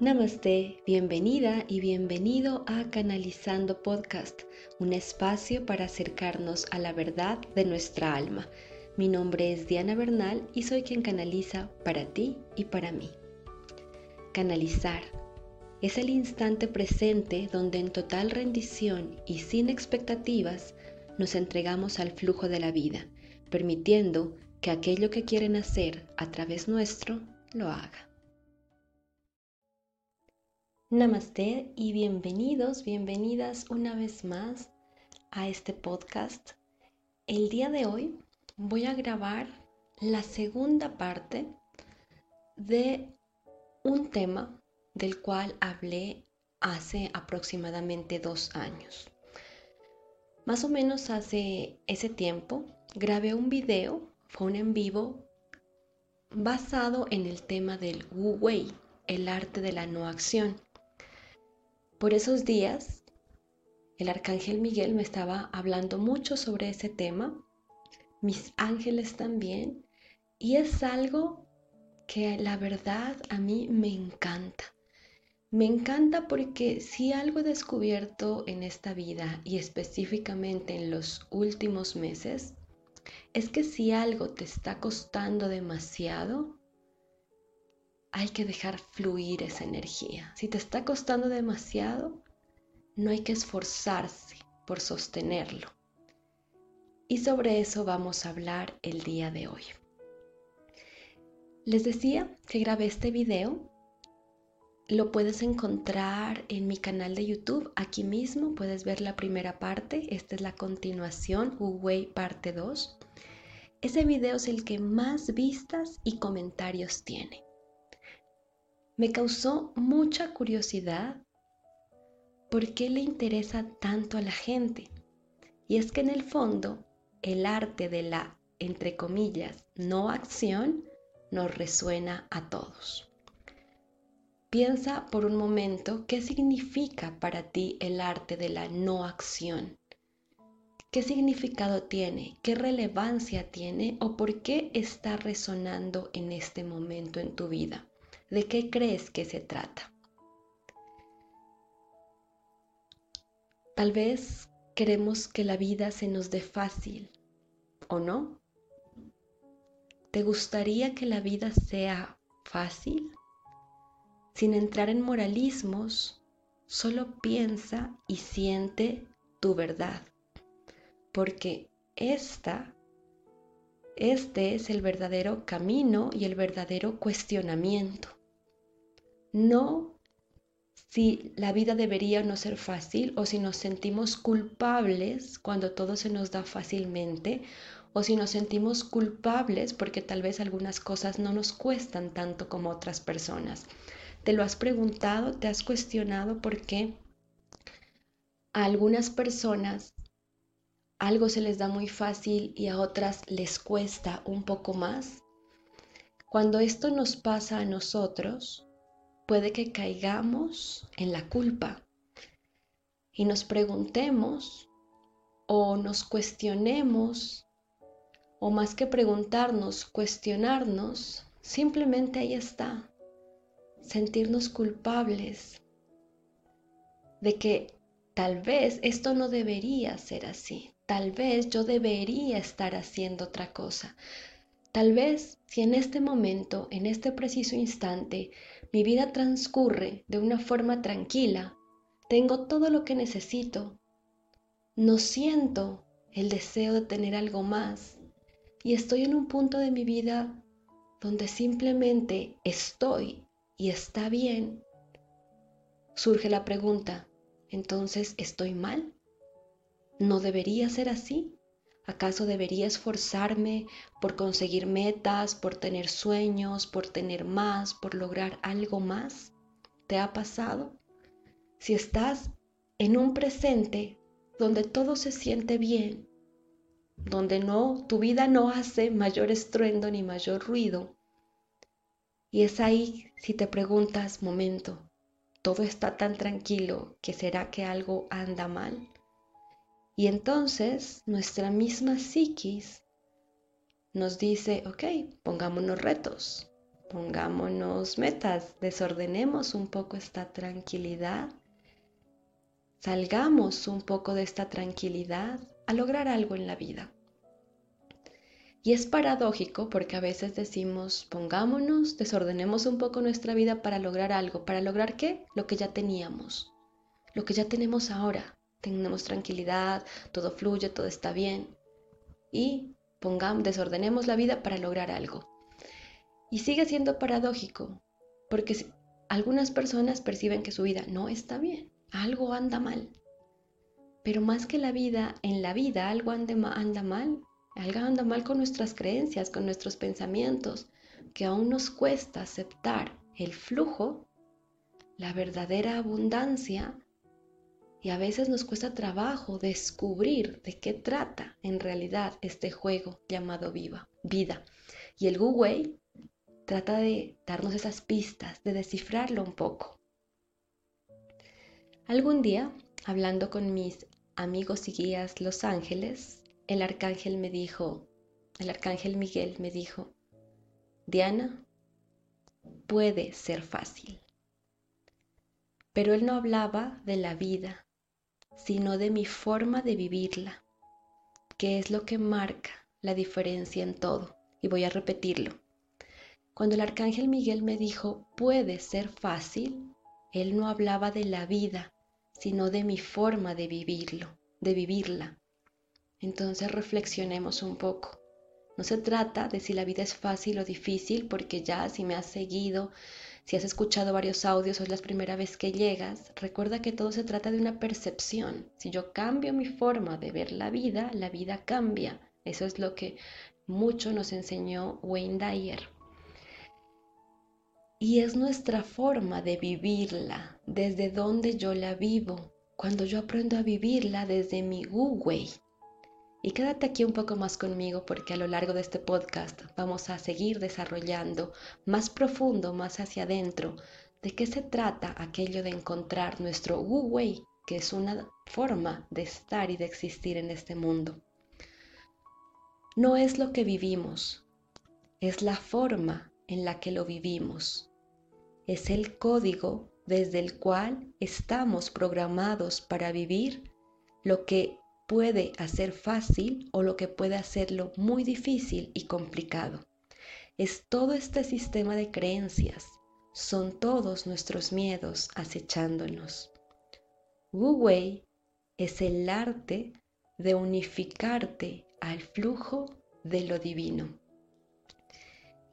Namaste, bienvenida y bienvenido a Canalizando Podcast, un espacio para acercarnos a la verdad de nuestra alma. Mi nombre es Diana Bernal y soy quien canaliza para ti y para mí. Canalizar es el instante presente donde en total rendición y sin expectativas nos entregamos al flujo de la vida, permitiendo que aquello que quieren hacer a través nuestro lo haga. Namaste y bienvenidos, bienvenidas una vez más a este podcast. El día de hoy voy a grabar la segunda parte de un tema del cual hablé hace aproximadamente dos años. Más o menos hace ese tiempo grabé un video, fue un en vivo, basado en el tema del Wu Wei, el arte de la no acción. Por esos días, el arcángel Miguel me estaba hablando mucho sobre ese tema, mis ángeles también, y es algo que la verdad a mí me encanta. Me encanta porque si algo he descubierto en esta vida y específicamente en los últimos meses, es que si algo te está costando demasiado, hay que dejar fluir esa energía. Si te está costando demasiado, no hay que esforzarse por sostenerlo. Y sobre eso vamos a hablar el día de hoy. Les decía que grabé este video. Lo puedes encontrar en mi canal de YouTube. Aquí mismo puedes ver la primera parte. Esta es la continuación, Huawei parte 2. Ese video es el que más vistas y comentarios tiene me causó mucha curiosidad por qué le interesa tanto a la gente. Y es que en el fondo el arte de la, entre comillas, no acción nos resuena a todos. Piensa por un momento qué significa para ti el arte de la no acción. ¿Qué significado tiene? ¿Qué relevancia tiene? ¿O por qué está resonando en este momento en tu vida? ¿De qué crees que se trata? Tal vez queremos que la vida se nos dé fácil, ¿o no? ¿Te gustaría que la vida sea fácil? Sin entrar en moralismos, solo piensa y siente tu verdad, porque esta este es el verdadero camino y el verdadero cuestionamiento no si la vida debería no ser fácil o si nos sentimos culpables cuando todo se nos da fácilmente o si nos sentimos culpables porque tal vez algunas cosas no nos cuestan tanto como otras personas. ¿Te lo has preguntado? ¿Te has cuestionado por qué a algunas personas algo se les da muy fácil y a otras les cuesta un poco más? Cuando esto nos pasa a nosotros, puede que caigamos en la culpa y nos preguntemos o nos cuestionemos, o más que preguntarnos, cuestionarnos, simplemente ahí está, sentirnos culpables de que tal vez esto no debería ser así, tal vez yo debería estar haciendo otra cosa, tal vez si en este momento, en este preciso instante, mi vida transcurre de una forma tranquila, tengo todo lo que necesito, no siento el deseo de tener algo más y estoy en un punto de mi vida donde simplemente estoy y está bien, surge la pregunta, entonces ¿estoy mal? ¿No debería ser así? ¿Acaso debería esforzarme por conseguir metas, por tener sueños, por tener más, por lograr algo más? ¿Te ha pasado? Si estás en un presente donde todo se siente bien, donde no, tu vida no hace mayor estruendo ni mayor ruido, y es ahí si te preguntas, momento, todo está tan tranquilo que será que algo anda mal. Y entonces nuestra misma psiquis nos dice, ok, pongámonos retos. pongámonos metas, desordenemos un poco esta tranquilidad, salgamos un poco de esta tranquilidad a lograr algo en la vida. Y es paradójico porque a veces decimos, pongámonos, desordenemos un poco nuestra vida para lograr algo. ¿Para lograr qué? Lo que ya teníamos, lo que ya tenemos ahora. Tenemos tranquilidad, todo fluye, todo está bien. Y pongamos, desordenemos la vida para lograr algo. Y sigue siendo paradójico porque algunas personas perciben que su vida no está bien, algo anda mal. Pero más que la vida, en la vida algo anda mal algo anda mal con nuestras creencias, con nuestros pensamientos, que aún nos cuesta aceptar el flujo, la verdadera abundancia, y a veces nos cuesta trabajo descubrir de qué trata en realidad este juego llamado viva, vida. Y el Wu trata de darnos esas pistas, de descifrarlo un poco. Algún día, hablando con mis amigos y guías Los Ángeles, el arcángel me dijo, el arcángel Miguel me dijo, Diana, puede ser fácil. Pero él no hablaba de la vida, sino de mi forma de vivirla, que es lo que marca la diferencia en todo. Y voy a repetirlo. Cuando el arcángel Miguel me dijo, puede ser fácil, él no hablaba de la vida, sino de mi forma de vivirlo, de vivirla. Entonces reflexionemos un poco. No se trata de si la vida es fácil o difícil, porque ya si me has seguido, si has escuchado varios audios o es la primera vez que llegas, recuerda que todo se trata de una percepción. Si yo cambio mi forma de ver la vida, la vida cambia. Eso es lo que mucho nos enseñó Wayne Dyer. Y es nuestra forma de vivirla, desde donde yo la vivo, cuando yo aprendo a vivirla desde mi Wu-Wei, y quédate aquí un poco más conmigo porque a lo largo de este podcast vamos a seguir desarrollando más profundo, más hacia adentro, de qué se trata aquello de encontrar nuestro Wu Wei, que es una forma de estar y de existir en este mundo. No es lo que vivimos, es la forma en la que lo vivimos. Es el código desde el cual estamos programados para vivir lo que puede hacer fácil o lo que puede hacerlo muy difícil y complicado. Es todo este sistema de creencias, son todos nuestros miedos acechándonos. Wu Wei es el arte de unificarte al flujo de lo divino.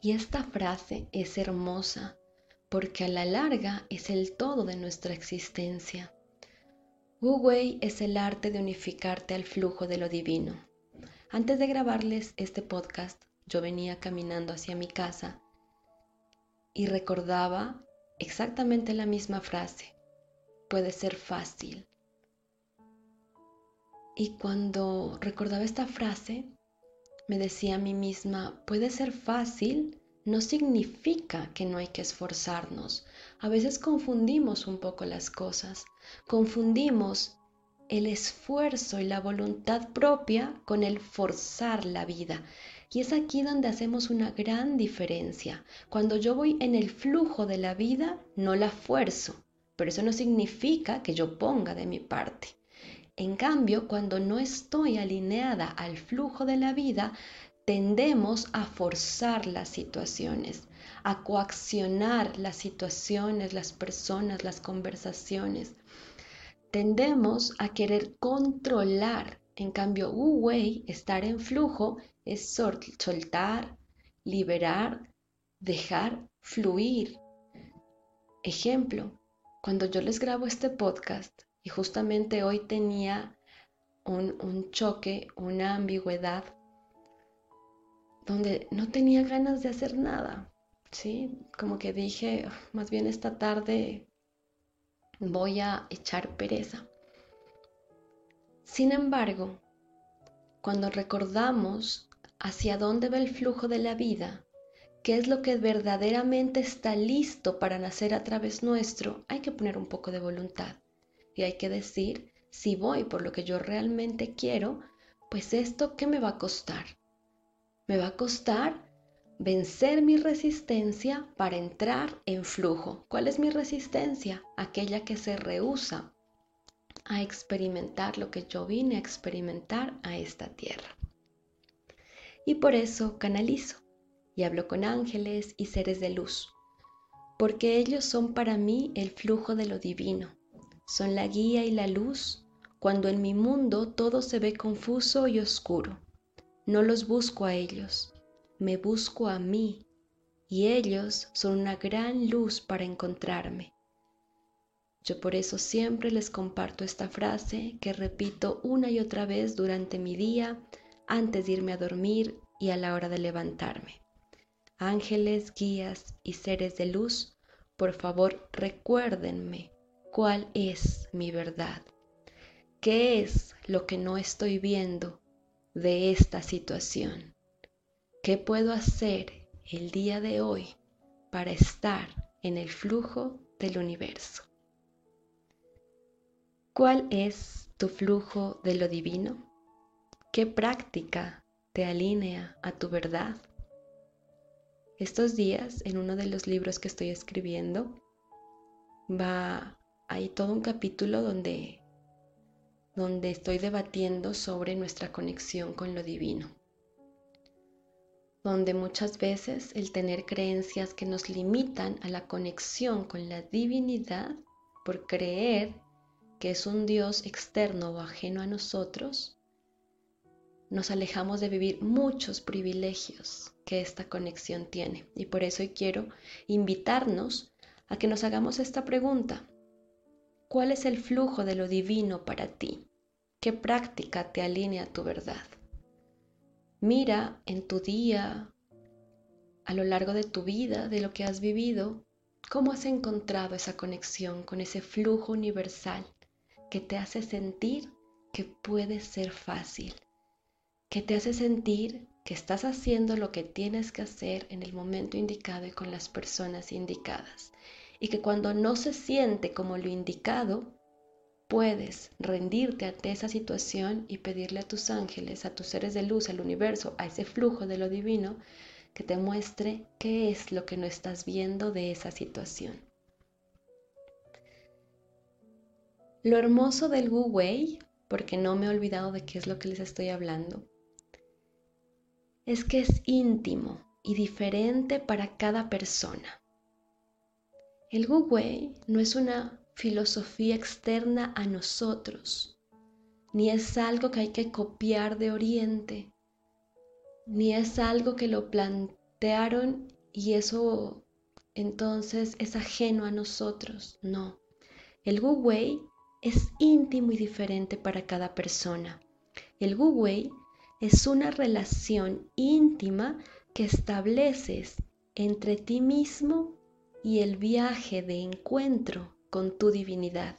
Y esta frase es hermosa porque a la larga es el todo de nuestra existencia. Wu Wei es el arte de unificarte al flujo de lo divino. Antes de grabarles este podcast, yo venía caminando hacia mi casa y recordaba exactamente la misma frase. Puede ser fácil. Y cuando recordaba esta frase, me decía a mí misma, puede ser fácil no significa que no hay que esforzarnos. A veces confundimos un poco las cosas, confundimos el esfuerzo y la voluntad propia con el forzar la vida. Y es aquí donde hacemos una gran diferencia. Cuando yo voy en el flujo de la vida, no la fuerzo, pero eso no significa que yo ponga de mi parte. En cambio, cuando no estoy alineada al flujo de la vida, tendemos a forzar las situaciones, a coaccionar las situaciones, las personas, las conversaciones. Tendemos a querer controlar. En cambio, Wu estar en flujo, es soltar, liberar, dejar fluir. Ejemplo, cuando yo les grabo este podcast y justamente hoy tenía un, un choque, una ambigüedad donde no tenía ganas de hacer nada, ¿sí? Como que dije, más bien esta tarde voy a echar pereza. Sin embargo, cuando recordamos hacia dónde va el flujo de la vida, qué es lo que verdaderamente está listo para nacer a través nuestro, hay que poner un poco de voluntad y hay que decir, si voy por lo que yo realmente quiero, pues esto, ¿qué me va a costar? Me va a costar vencer mi resistencia para entrar en flujo. ¿Cuál es mi resistencia? Aquella que se rehúsa a experimentar lo que yo vine a experimentar a esta tierra. Y por eso canalizo y hablo con ángeles y seres de luz, porque ellos son para mí el flujo de lo divino, son la guía y la luz cuando en mi mundo todo se ve confuso y oscuro. No los busco a ellos, me busco a mí, y ellos son una gran luz para encontrarme. Yo por eso siempre les comparto esta frase que repito una y otra vez durante mi día, antes de irme a dormir y a la hora de levantarme. Ángeles, guías y seres de luz, por favor recuérdenme cuál es mi verdad. ¿Qué es lo que no estoy viendo de esta situación? ¿Qué puedo hacer el día de hoy para estar en el flujo del universo? ¿Cuál es tu flujo de lo divino? ¿Qué práctica te alinea a tu verdad? Estos días, en uno de los libros que estoy escribiendo, va hay todo un capítulo donde donde estoy debatiendo sobre nuestra conexión con lo divino, donde muchas veces el tener creencias que nos limitan a la conexión con la divinidad por creer que es un Dios externo o ajeno a nosotros, nos alejamos de vivir muchos privilegios que esta conexión tiene. Y por eso hoy quiero invitarnos a que nos hagamos esta pregunta. ¿Cuál es el flujo de lo divino para ti? ¿Qué práctica te alinea a tu verdad? Mira en tu día, a lo largo de tu vida, de lo que has vivido, cómo has encontrado esa conexión con ese flujo universal que te hace sentir que puede ser fácil, que te hace sentir que estás haciendo lo que tienes que hacer en el momento indicado y con las personas indicadas. Y que cuando no se siente como lo indicado, puedes rendirte ante esa situación y pedirle a tus ángeles, a tus seres de luz, al universo, a ese flujo de lo divino, que te muestre qué es lo que no estás viendo de esa situación. Lo hermoso del Wu Wei, porque no me he olvidado de qué es lo que les estoy hablando, es que es íntimo y diferente para cada persona. El Wu Wei no es una filosofía externa a nosotros, ni es algo que hay que copiar de Oriente, ni es algo que lo plantearon y eso entonces es ajeno a nosotros. No. El Wu es íntimo y diferente para cada persona. El Wu es una relación íntima que estableces entre ti mismo y el viaje de encuentro con tu divinidad.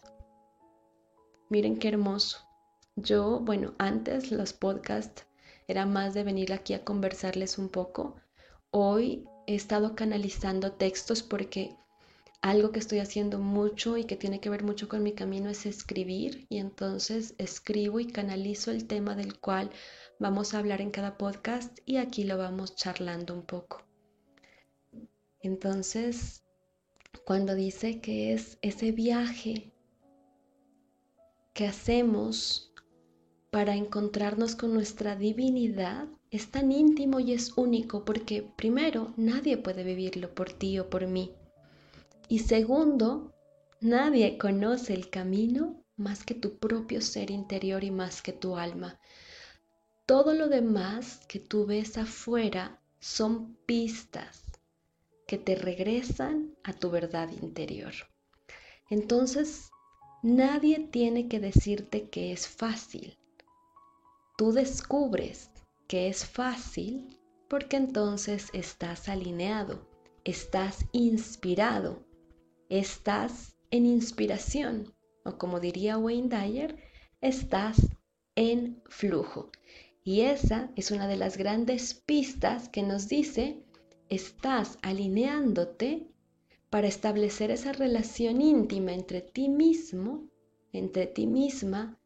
Miren qué hermoso. Yo, bueno, antes los podcasts era más de venir aquí a conversarles un poco. Hoy he estado canalizando textos porque algo que estoy haciendo mucho y que tiene que ver mucho con mi camino es escribir y entonces escribo y canalizo el tema del cual vamos a hablar en cada podcast y aquí lo vamos charlando un poco. Entonces, cuando dice que es ese viaje que hacemos para encontrarnos con nuestra divinidad, es tan íntimo y es único porque primero nadie puede vivirlo por ti o por mí. Y segundo, nadie conoce el camino más que tu propio ser interior y más que tu alma. Todo lo demás que tú ves afuera son pistas que te regresan a tu verdad interior. Entonces, nadie tiene que decirte que es fácil. Tú descubres que es fácil porque entonces estás alineado, estás inspirado estás en inspiración o como diría Wayne Dyer, estás en flujo. Y esa es una de las grandes pistas que nos dice, estás alineándote para establecer esa relación íntima entre ti mismo, entre ti misma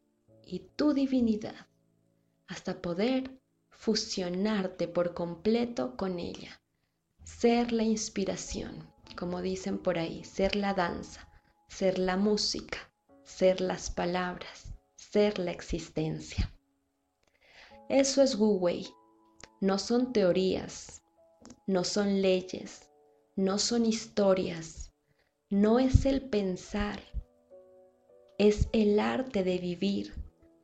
y tu divinidad, hasta poder fusionarte por completo con ella, ser la inspiración, como dicen por ahí, ser la danza, ser la música, ser las palabras, ser la existencia. Eso es Wu Wei. No son teorías, no son leyes, no son historias, no es el pensar, es el arte de vivir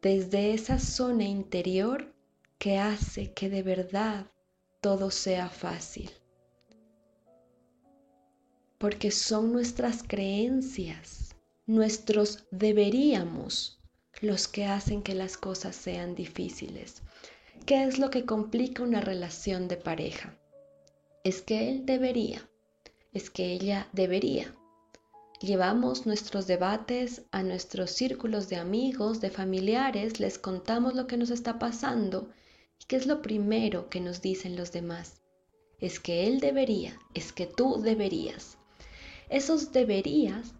desde esa zona interior que hace que de verdad todo sea fácil. Porque son nuestras creencias, nuestros deberíamos los que hacen que las cosas sean difíciles. ¿Qué es lo que complica una relación de pareja? Es que él debería, es que ella debería. Llevamos nuestros debates a nuestros círculos de amigos, de familiares, les contamos lo que nos está pasando y qué es lo primero que nos dicen los demás. Es que él debería, es que tú deberías. Esos deberías,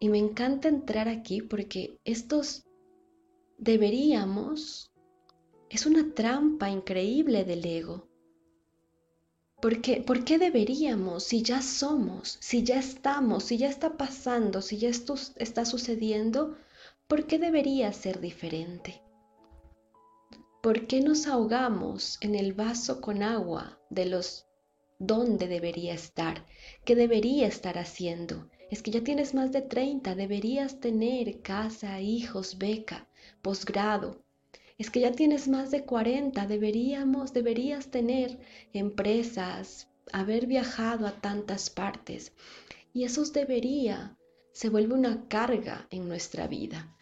y me encanta entrar aquí porque estos deberíamos es una trampa increíble del ego. ¿Por qué, ¿Por qué deberíamos si ya somos, si ya estamos, si ya está pasando, si ya esto está sucediendo? ¿Por qué debería ser diferente? ¿Por qué nos ahogamos en el vaso con agua de los dónde debería estar? ¿Qué debería estar haciendo? Es que ya tienes más de 30, deberías tener casa, hijos, beca, posgrado, es que ya tienes más de 40, deberíamos, deberías tener empresas, haber viajado a tantas partes. Y eso debería se vuelve una carga en nuestra vida.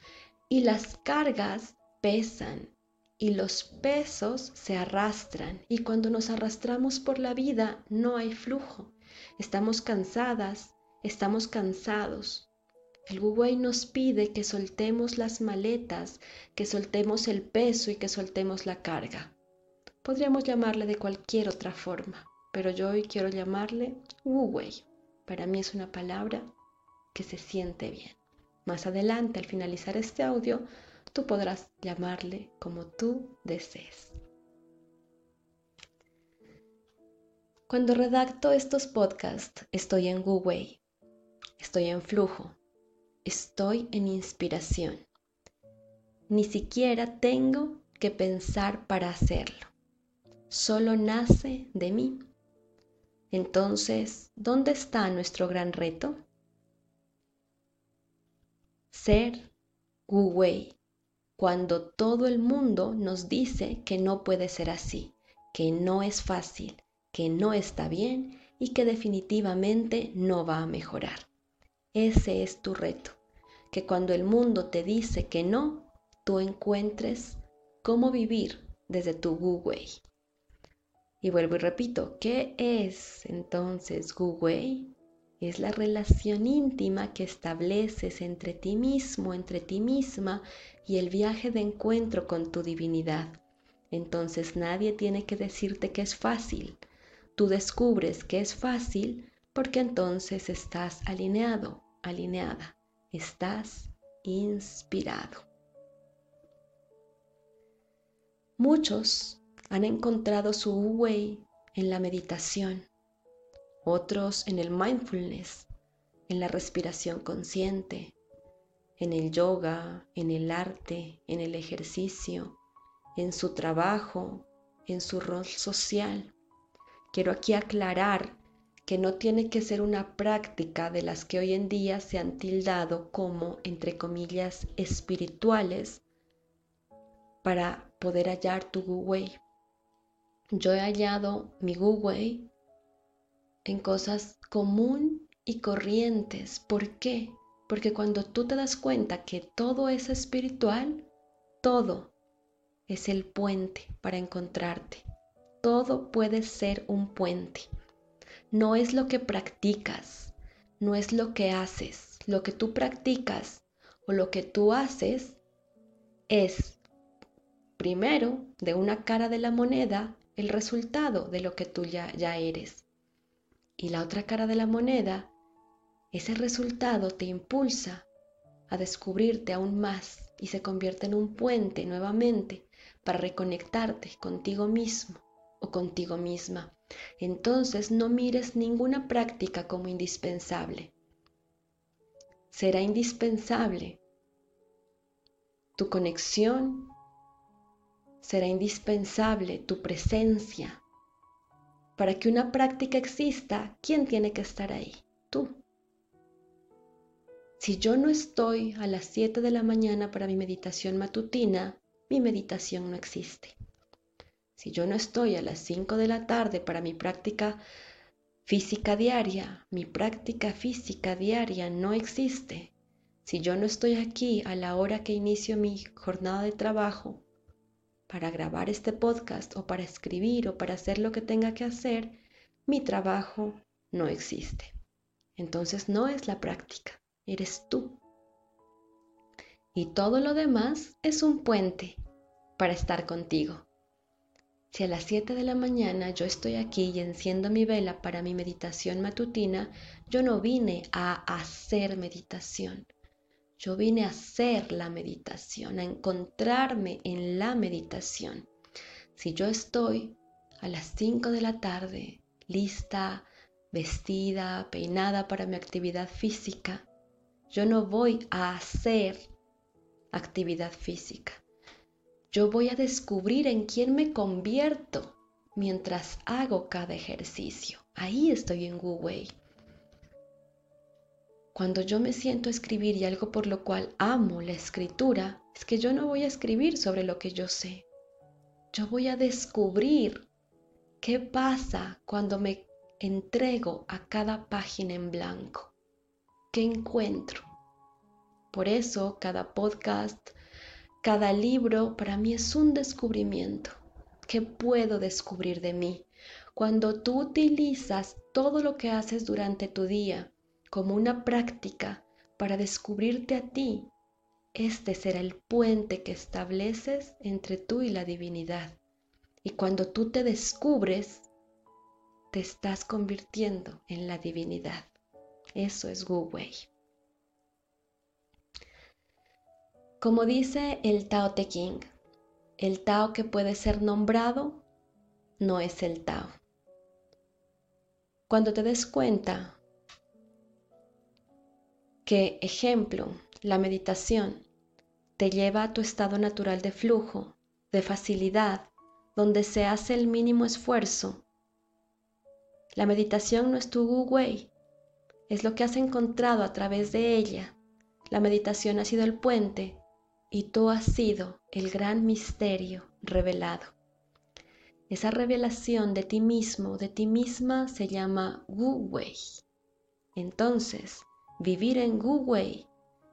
Y las cargas pesan y los pesos se arrastran. Y cuando nos arrastramos por la vida no hay flujo. Estamos cansadas, estamos cansados. El Wu nos pide que soltemos las maletas, que soltemos el peso y que soltemos la carga. Podríamos llamarle de cualquier otra forma, pero yo hoy quiero llamarle Wu Para mí es una palabra que se siente bien. Más adelante, al finalizar este audio, tú podrás llamarle como tú desees. Cuando redacto estos podcasts, estoy en Wu estoy en flujo, estoy en inspiración. Ni siquiera tengo que pensar para hacerlo. Solo nace de mí. Entonces, ¿dónde está nuestro gran reto? Ser Wu cuando todo el mundo nos dice que no puede ser así, que no es fácil, que no está bien y que definitivamente no va a mejorar. Ese es tu reto que cuando el mundo te dice que no, tú encuentres cómo vivir desde tu Wei. Y vuelvo y repito, ¿qué es entonces Wei? Es la relación íntima que estableces entre ti mismo, entre ti misma y el viaje de encuentro con tu divinidad. Entonces nadie tiene que decirte que es fácil. Tú descubres que es fácil porque entonces estás alineado, alineada estás inspirado. Muchos han encontrado su way en la meditación, otros en el mindfulness, en la respiración consciente, en el yoga, en el arte, en el ejercicio, en su trabajo, en su rol social. Quiero aquí aclarar que no tiene que ser una práctica de las que hoy en día se han tildado como, entre comillas, espirituales para poder hallar tu Gu Yo he hallado mi Gu en cosas común y corrientes. ¿Por qué? Porque cuando tú te das cuenta que todo es espiritual, todo es el puente para encontrarte. Todo puede ser un puente no es lo que practicas, no es lo que haces. Lo que tú practicas o lo que tú haces es, primero, de una cara de la moneda, el resultado de lo que tú ya, eres. Y la otra cara de la moneda, ese resultado te impulsa a descubrirte aún más y se convierte en un puente nuevamente para reconectarte contigo mismo o contigo misma. Entonces no mires ninguna práctica como indispensable. Será indispensable tu conexión, será indispensable tu presencia. Para que una práctica exista, ¿quién tiene que estar ahí? Tú. Si yo no estoy a las 7 de la mañana para mi meditación matutina, mi meditación no existe. Si yo no estoy a las 5 de la tarde para mi práctica física diaria, mi práctica física diaria no existe. Si yo no estoy aquí a la hora que inicio mi jornada de trabajo para grabar este podcast o para escribir o para hacer lo que tenga que hacer, mi trabajo no existe. Entonces no es la práctica eres tú. Y todo lo demás es un puente para estar contigo. Si a las 7 de la mañana yo estoy aquí y enciendo mi vela para mi meditación matutina, yo no vine a hacer meditación. Yo vine a hacer la meditación, a encontrarme en la meditación. Si yo estoy a las 5 de la tarde, lista, vestida, peinada para mi actividad física, yo no voy a hacer actividad física. Yo voy a descubrir en quién me convierto mientras hago cada ejercicio. Ahí estoy en Wu. Cuando yo me siento a escribir y algo por lo cual amo la escritura, es que yo no voy a escribir sobre lo que yo sé. Yo voy a descubrir qué pasa cuando me entrego a cada página en blanco encuentro. Por eso cada podcast, cada libro para mí es un descubrimiento. ¿Qué puedo descubrir de mí? Cuando tú utilizas todo lo que haces durante tu día como una práctica para descubrirte a ti, este será el puente que estableces entre tú y la divinidad. Y cuando tú te descubres, te estás convirtiendo en la divinidad. Eso es Wu Wei. Como dice el Tao Te Ching, el Tao que puede ser nombrado no es el Tao. Cuando te des cuenta que, ejemplo, la meditación te lleva a tu estado natural de flujo, de facilidad, donde se hace el mínimo esfuerzo, la meditación no es tu Wu Wei, es lo que has encontrado a través de ella. La meditación ha sido el puente y tú has sido el gran misterio revelado. Esa revelación de ti mismo, de ti misma, se llama Wu Wei. Entonces, vivir en Wu Wei,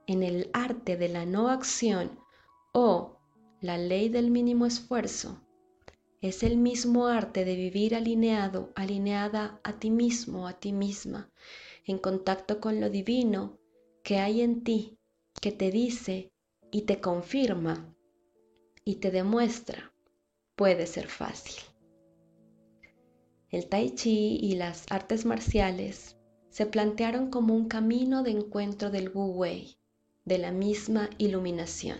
en el arte de la no acción o la ley del mínimo esfuerzo, es el mismo arte de vivir alineado, alineada a ti mismo, a ti misma, en contacto con lo divino que hay en ti, que te dice y te confirma y te demuestra, puede ser fácil. El tai chi y las artes marciales se plantearon como un camino de encuentro del Wu Wei, de la misma iluminación.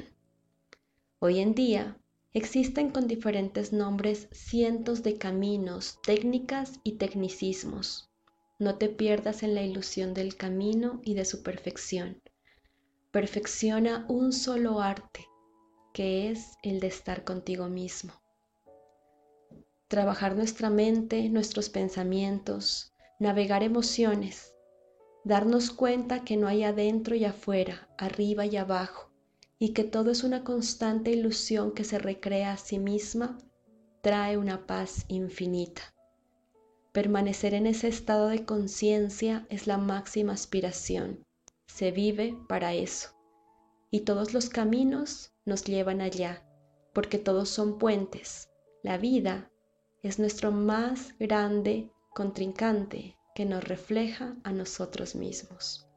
Hoy en día existen con diferentes nombres cientos de caminos, técnicas y tecnicismos no te pierdas en la ilusión del camino y de su perfección. Perfecciona un solo arte, que es el de estar contigo mismo. Trabajar nuestra mente, nuestros pensamientos, navegar emociones, darnos cuenta que no hay adentro y afuera, arriba y abajo, y que todo es una constante ilusión que se recrea a sí misma, trae una paz infinita. Permanecer en ese estado de conciencia es la máxima aspiración. Se vive para eso. Y todos los caminos nos llevan allá, porque todos son puentes. La vida es nuestro más grande contrincante que nos refleja a nosotros mismos.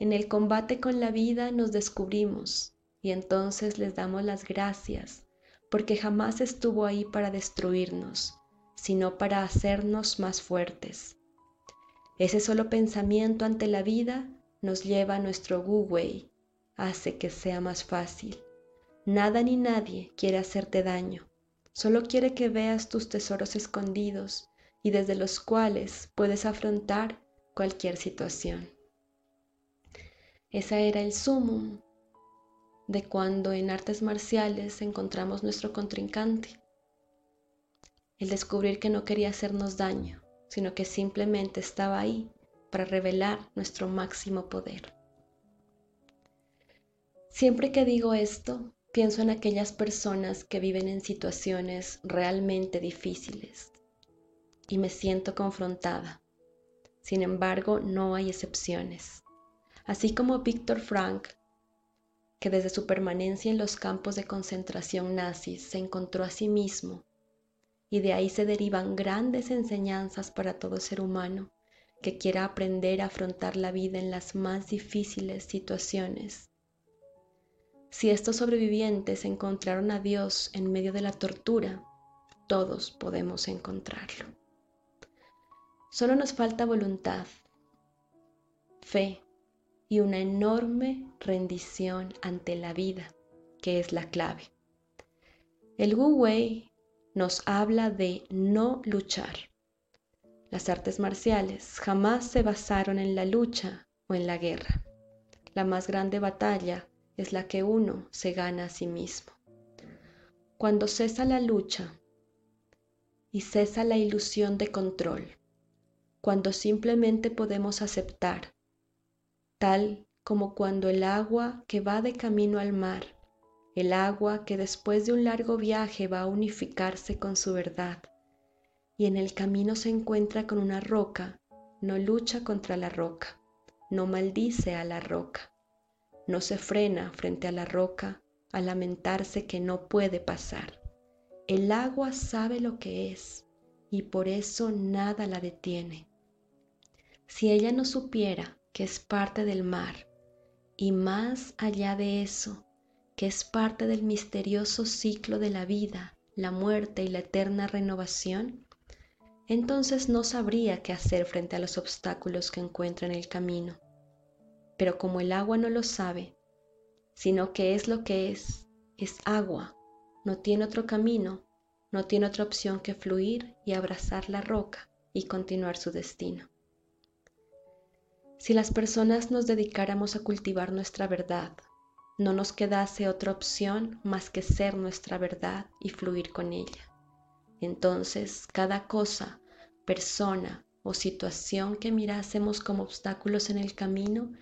En el combate con la vida nos descubrimos y entonces les damos las gracias porque jamás estuvo ahí para destruirnos, sino para hacernos más fuertes. Ese solo pensamiento ante la vida nos lleva a nuestro Wu Wei, hace que sea más fácil. Nada ni nadie quiere hacerte daño, Solo quiere que veas tus tesoros escondidos y desde los cuales puedes afrontar cualquier situación. Esa era el sumum de cuando en artes marciales encontramos nuestro contrincante. El descubrir que no quería hacernos daño, sino que simplemente estaba ahí para revelar nuestro máximo poder. Siempre que digo esto, pienso en aquellas personas que viven en situaciones realmente difíciles y me siento confrontada. Sin embargo, no hay excepciones. Así como Víctor Frank, que desde su permanencia en los campos de concentración nazis se encontró a sí mismo, y de ahí se derivan grandes enseñanzas para todo ser humano que quiera aprender a afrontar la vida en las más difíciles situaciones. Si estos sobrevivientes encontraron a Dios en medio de la tortura, todos podemos encontrarlo. Solo nos falta voluntad, fe y una enorme rendición ante la vida, que es la clave. El Wu Wei nos habla de no luchar. Las artes marciales jamás se basaron en la lucha o en la guerra. La más grande batalla es la que uno se gana a sí mismo. Cuando cesa la lucha y cesa la ilusión de control, cuando simplemente podemos aceptar, tal como cuando el agua que va de camino al mar, el agua que después de un largo viaje va a unificarse con su verdad, y en el camino se encuentra con una roca, no lucha contra la roca, no maldice a la roca, no se frena frente a la roca a lamentarse que no puede pasar. El agua sabe lo que es y por eso nada la detiene. Si ella no supiera que es parte del mar y más allá de eso, que es parte del misterioso ciclo de la vida, la muerte y la eterna renovación, entonces no sabría qué hacer frente a los obstáculos que encuentra en el camino. Pero como el agua no lo sabe, sino que es lo que es, es agua, no tiene otro camino, no tiene otra opción que fluir y abrazar la roca y continuar su destino. Si las personas nos dedicáramos a cultivar nuestra verdad, no nos quedase otra opción más que ser nuestra verdad y fluir con ella. Entonces, cada cosa, persona o situación que mirásemos como obstáculos en el camino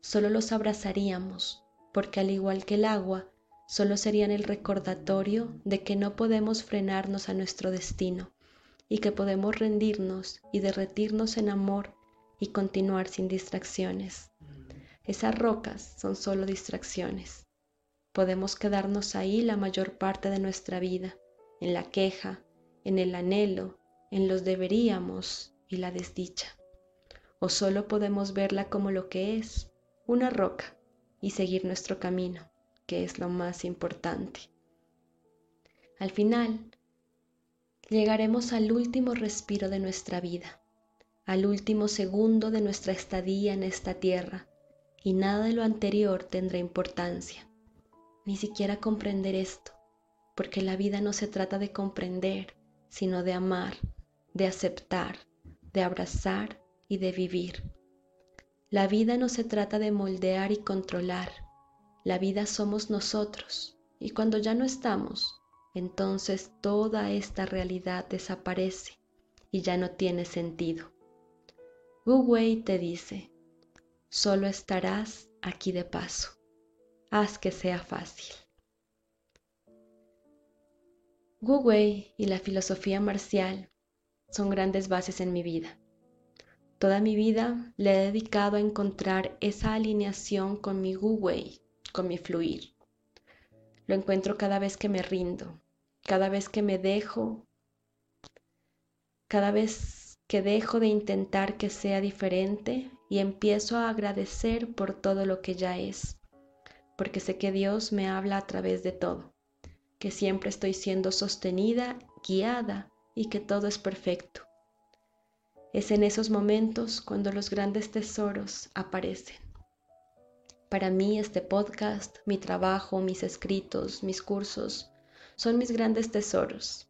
solo los abrazaríamos, porque al igual que el agua, solo serían el recordatorio de que no podemos frenarnos a nuestro destino y que podemos rendirnos y derretirnos en amor y continuar sin distracciones. Esas rocas son solo distracciones. Podemos quedarnos ahí la mayor parte de nuestra vida, en la queja, en el anhelo, en los deberíamos y la desdicha. O solo podemos verla como lo que es, una roca y seguir nuestro camino, que es lo más importante. Al final, llegaremos al último respiro de nuestra vida, al último segundo de nuestra estadía en esta tierra, y nada de lo anterior tendrá importancia, ni siquiera comprender esto, porque la vida no se trata de comprender, sino de amar, de aceptar, de abrazar y de vivir. La vida no se trata de moldear y controlar. La vida somos nosotros. Y cuando ya no estamos, entonces toda esta realidad desaparece y ya no tiene sentido. Wu Wei te dice, solo estarás aquí de paso. Haz que sea fácil. Wu y la filosofía marcial son grandes bases en mi vida. Toda mi vida le he dedicado a encontrar esa alineación con mi Wu con mi fluir. Lo encuentro cada vez que me rindo, cada vez que me dejo, cada vez que dejo de intentar que sea diferente y empiezo a agradecer por todo lo que ya es, porque sé que Dios me habla a través de todo, que siempre estoy siendo sostenida, guiada y que todo es perfecto es en esos momentos cuando los grandes tesoros aparecen. Para mí este podcast, mi trabajo, mis escritos, mis cursos, son mis grandes tesoros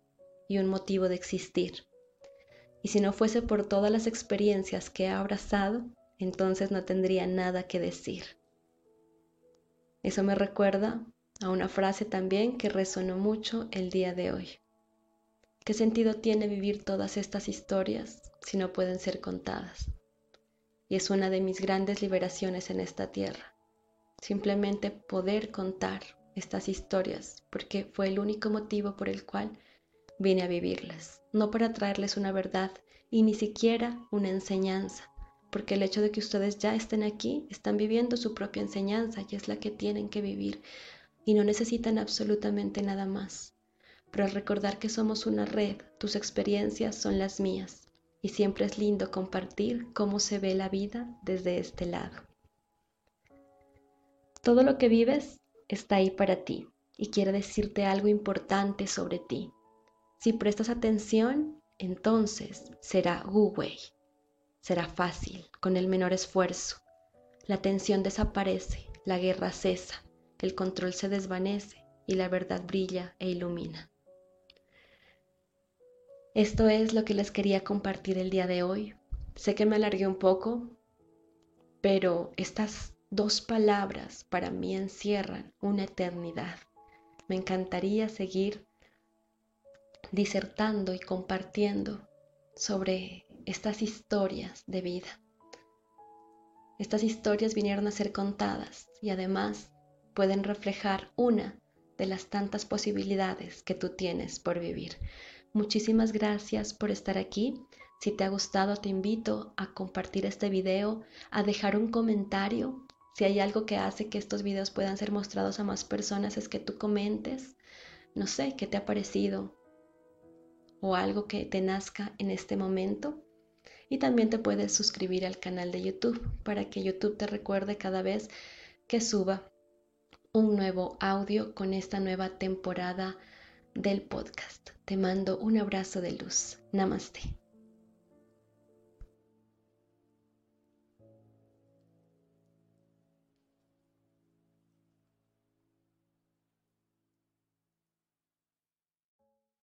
y un motivo de existir. Y si no fuese por todas las experiencias que he abrazado, entonces no tendría nada que decir. Eso me recuerda a una frase también que resonó mucho el día de hoy. ¿Qué sentido tiene vivir todas estas historias si no pueden ser contadas? Y es una de mis grandes liberaciones en esta tierra. Simplemente poder contar estas historias porque fue el único motivo por el cual vine a vivirlas, no para traerles una verdad y ni siquiera una enseñanza, porque el hecho de que ustedes ya estén aquí, están viviendo su propia enseñanza y es la que tienen que vivir y no necesitan absolutamente nada más. Pero al recordar que somos una red, tus experiencias son las mías y siempre es lindo compartir cómo se ve la vida desde este lado. Todo lo que vives está ahí para ti y quiere decirte algo importante sobre ti. Si prestas atención, entonces será Wu-Wei. Será fácil, con el menor esfuerzo. La tensión desaparece, la guerra cesa, el control se desvanece y la verdad brilla e ilumina. Esto es lo que les quería compartir el día de hoy. Sé que me alargué un poco, pero estas dos palabras para mí encierran una eternidad. Me encantaría seguir disertando y compartiendo sobre estas historias de vida. Estas historias vinieron a ser contadas y además pueden reflejar una de las tantas posibilidades que tú tienes por vivir. Muchísimas gracias por estar aquí. Si te ha gustado, te invito a compartir este video, a dejar un comentario. Si hay algo que hace que estos videos puedan ser mostrados a más personas, es que tú comentes, no sé, qué te ha parecido, o algo que te nazca en este momento. Y también te puedes suscribir al canal de YouTube para que YouTube te recuerde cada vez que suba un nuevo audio con esta nueva temporada del podcast. Te mando un abrazo de luz. Namaste.